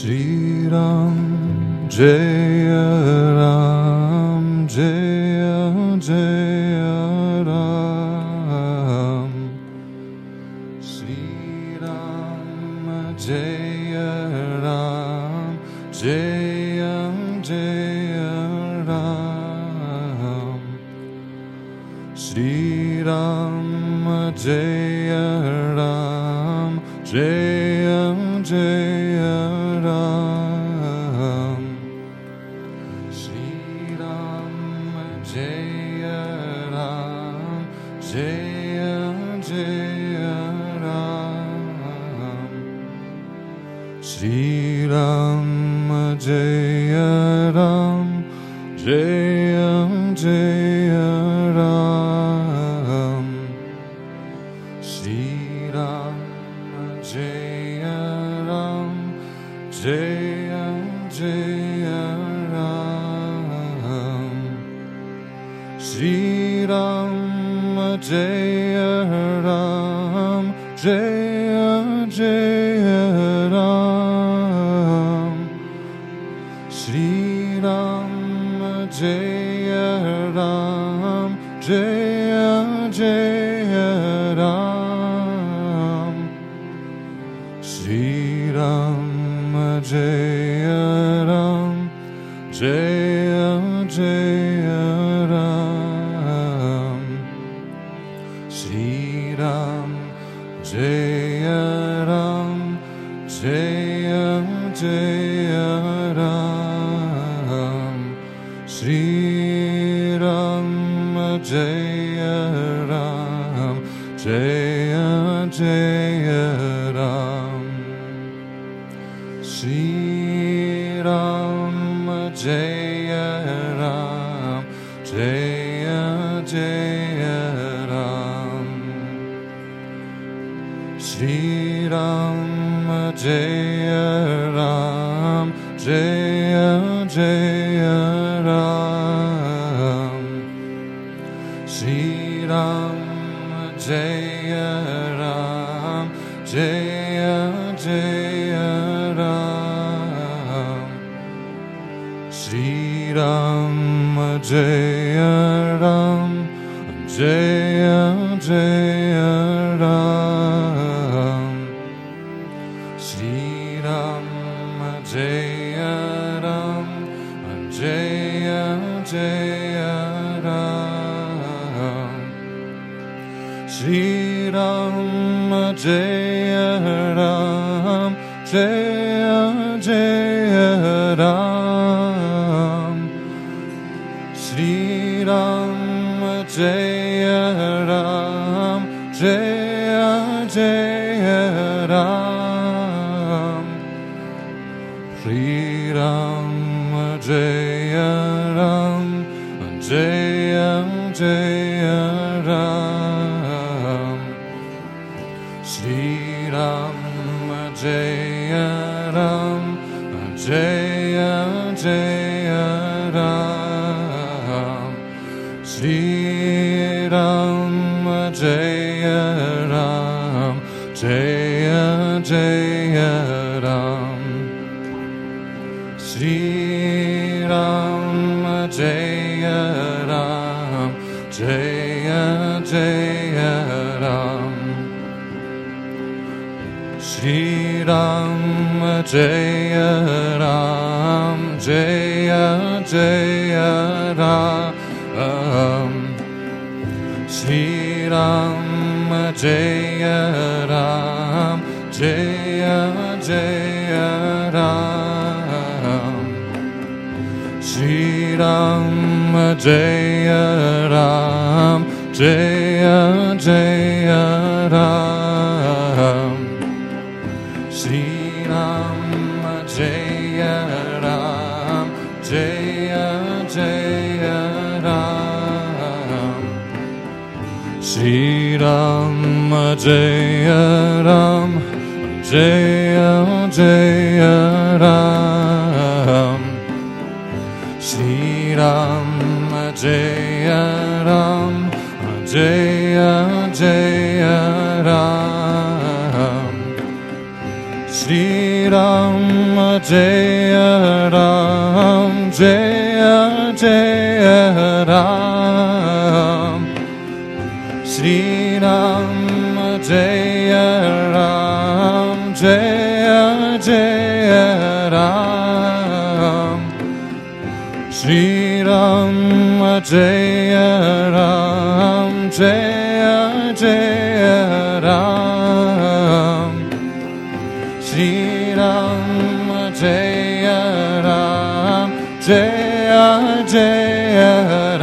Shriram Jai 사랑. Jaya Ram, Jaya Jaya Ram, Shri Ram, Ram, Jaya Jaya Ram, Shri Ram, Shriram Jai Ram Jai Jai Ram Shriram Jai Ram Jai Jai Ram Shriram Jai Jai Ram, Jai Jaya Ram, Shri Ram, Jaya Ram, Jaya Ram Jai Jai Ram Shriram Jai Ram Jai Jai Ram Shriram Jai Ram Jai Jai Ram Shriram Jaya Ram, Jaya Jaya Ram, Shri Ram, Jaya Ram, Jaya Jaya Ram, Shri Ram, Jaya Ram, Jaya Shriram Jai Ram Jai Jai Ram Shriram Jai Ram Jai Jai Ram Shriram Ram Jaya Ram Jaya Ram Jaya Jaya Ram Shri Ram Jaya Ram Jaya Jaya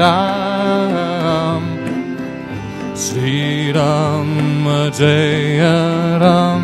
Ram Shri Ram Jaya Ram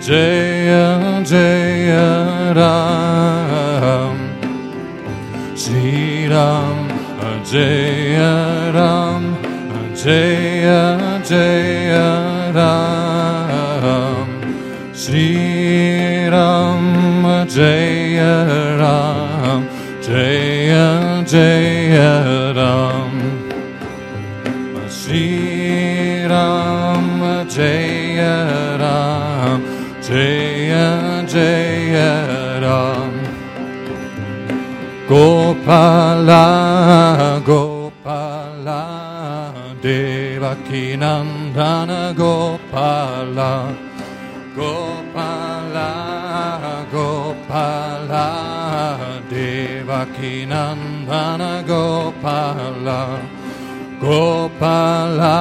Jaya Jaya Ram Shri Ram Jaya Ram Jaya Jaya Ram. Shri Ram Jaya Ram Jaya Jaya Ram. Shri Ram Jaya Ram Jaya Jaya Ram Gopala Gopala Devaki Nandana Gopala. Gopala Gopala Devaki Nandana Gopala. Gopala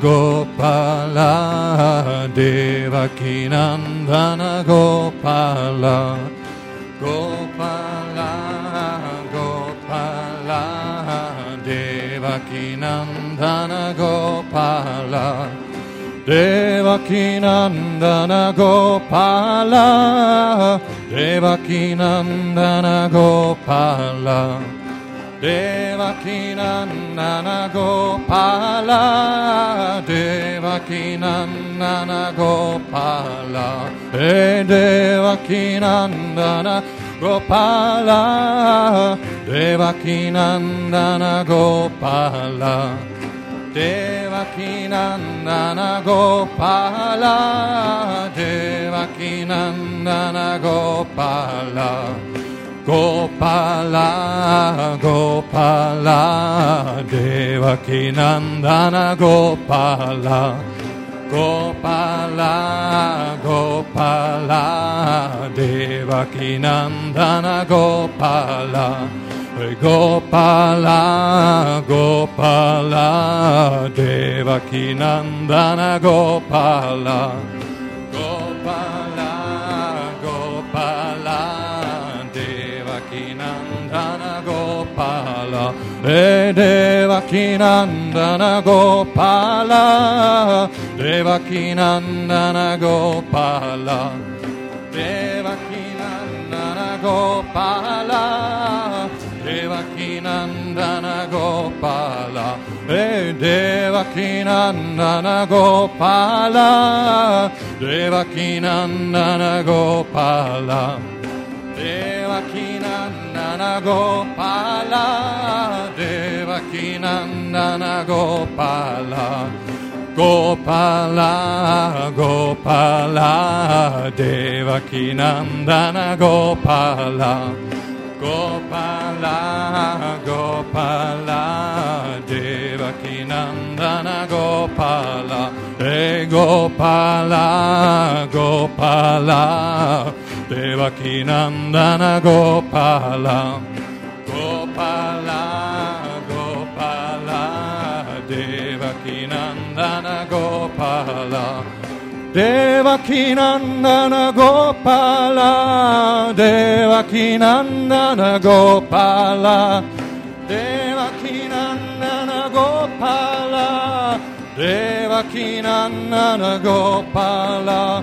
Gopala Devaki Nandana Gopala. Gopala Devakinandana Gopala Devakinandana Gopala Devakinandana Gopala Devakinandana. Gopala Devakinandana Gopala Devakinandana Gopala Gopala, Devakinandana Gopala, Devakinandana Gopala, Devakinandana Gopala, Gopala, Gopala, Devakinandana Gopala. Gopala Gopala, Gopala, Devakinandana Gopala, Gopala, Gopala, Devakinandana Gopala, Gopala, Gopala, Devakinandana Gopala, Devakinandana Gopala. Devakinandana Gopala Devakinandana Gopala Devakinandana Gopala Devakinandana eh, Gopala Devakinandana Gopala Devakinandana Gopala Devakinandana Gopala Deva Gopala, Gopala, Devakinandana Gopala, Gopala, Gopala, Devakinandana Gopala, Hey Gopala, Gopala, Devakinandana Gopala. Devakinandana Gopala, Devakinandana Gopala, Devakinandana Gopala, Devakinandana Gopala,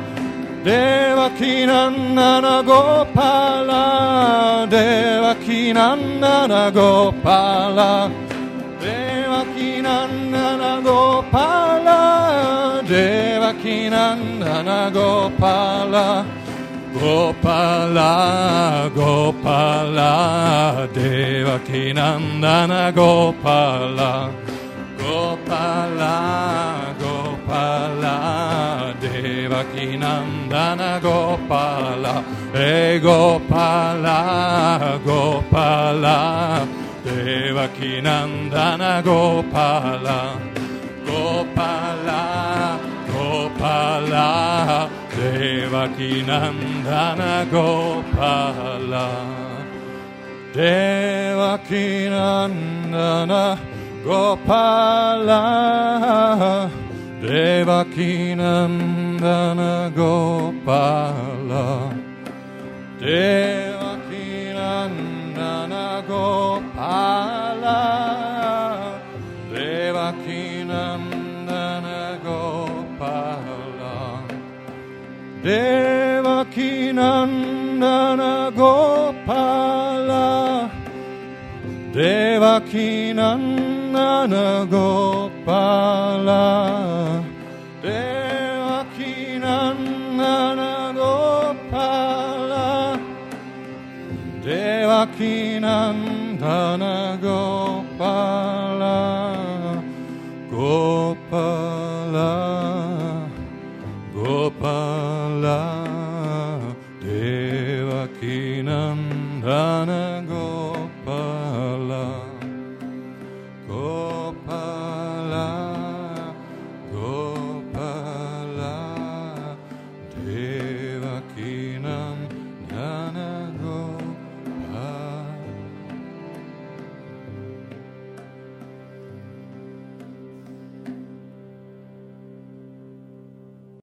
Devakinandana Gopala, Devakinandana Gopala, Devakinandana Gopala. Deva Devakinandana Gopala Gopala Gopala Devakinandana Gopala Gopala Gopala Devakinandana Gopala E Gopala Gopala Devakinandana Gopala Gopala. Gopala, Devakinandana Gopala, Devakinandana Gopala, Devakinandana Gopala, Devakinandana Gopala. Devakinandana Gopala Devakinandana Gopala Devakinandana Gopala Devakinandana Gopala